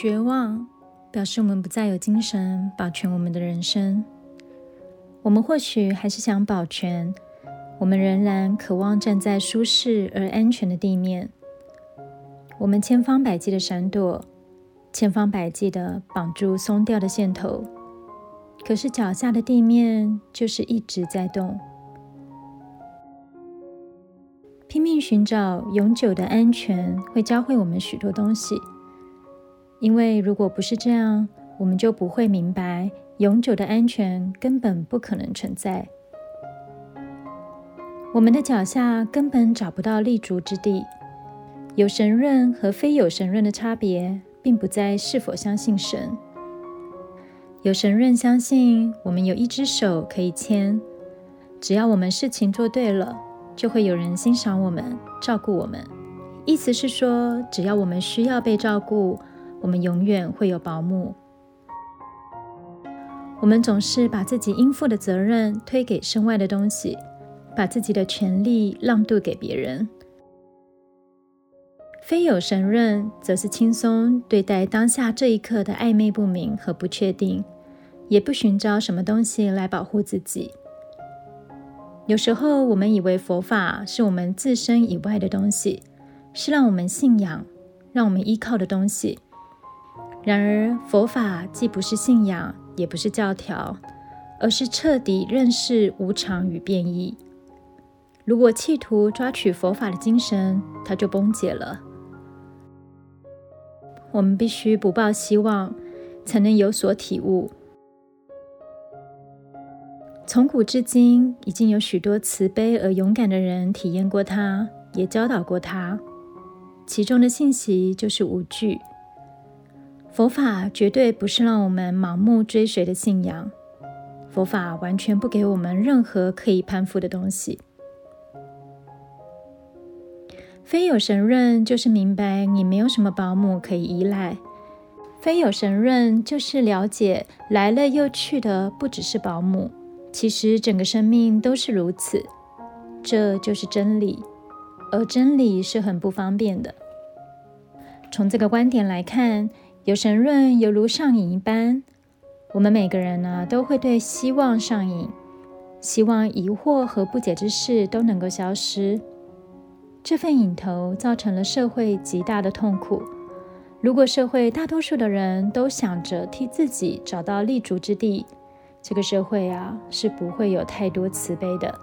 绝望表示我们不再有精神保全我们的人生。我们或许还是想保全，我们仍然渴望站在舒适而安全的地面。我们千方百计的闪躲，千方百计的绑住松掉的线头，可是脚下的地面就是一直在动。拼命寻找永久的安全，会教会我们许多东西。因为如果不是这样，我们就不会明白永久的安全根本不可能存在。我们的脚下根本找不到立足之地。有神论和非有神论的差别，并不在是否相信神。有神论相信我们有一只手可以牵，只要我们事情做对了，就会有人欣赏我们、照顾我们。意思是说，只要我们需要被照顾。我们永远会有保姆。我们总是把自己应负的责任推给身外的东西，把自己的权利让渡给别人。非有神论，则是轻松对待当下这一刻的暧昧不明和不确定，也不寻找什么东西来保护自己。有时候，我们以为佛法是我们自身以外的东西，是让我们信仰、让我们依靠的东西。然而，佛法既不是信仰，也不是教条，而是彻底认识无常与变异。如果企图抓取佛法的精神，它就崩解了。我们必须不抱希望，才能有所体悟。从古至今，已经有许多慈悲而勇敢的人体验过它，也教导过它。其中的信息就是无惧。佛法绝对不是让我们盲目追随的信仰，佛法完全不给我们任何可以攀附的东西。非有神论就是明白你没有什么保姆可以依赖，非有神论就是了解来了又去的不只是保姆，其实整个生命都是如此，这就是真理，而真理是很不方便的。从这个观点来看。有神论犹如上瘾一般，我们每个人呢都会对希望上瘾，希望疑惑和不解之事都能够消失。这份瘾头造成了社会极大的痛苦。如果社会大多数的人都想着替自己找到立足之地，这个社会啊是不会有太多慈悲的。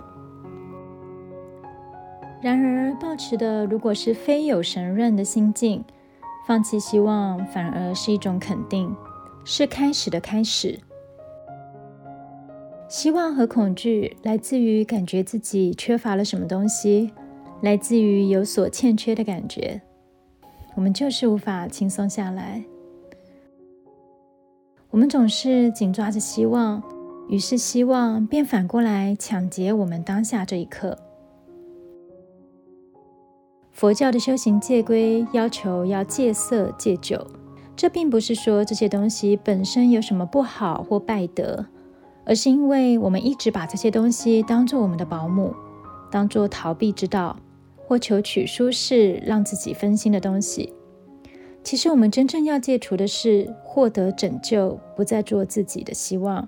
然而，抱持的如果是非有神论的心境。放弃希望反而是一种肯定，是开始的开始。希望和恐惧来自于感觉自己缺乏了什么东西，来自于有所欠缺的感觉。我们就是无法轻松下来。我们总是紧抓着希望，于是希望便反过来抢劫我们当下这一刻。佛教的修行戒规要求要戒色戒酒，这并不是说这些东西本身有什么不好或败德，而是因为我们一直把这些东西当做我们的保姆，当做逃避之道或求取舒适让自己分心的东西。其实我们真正要戒除的是获得拯救，不再做自己的希望。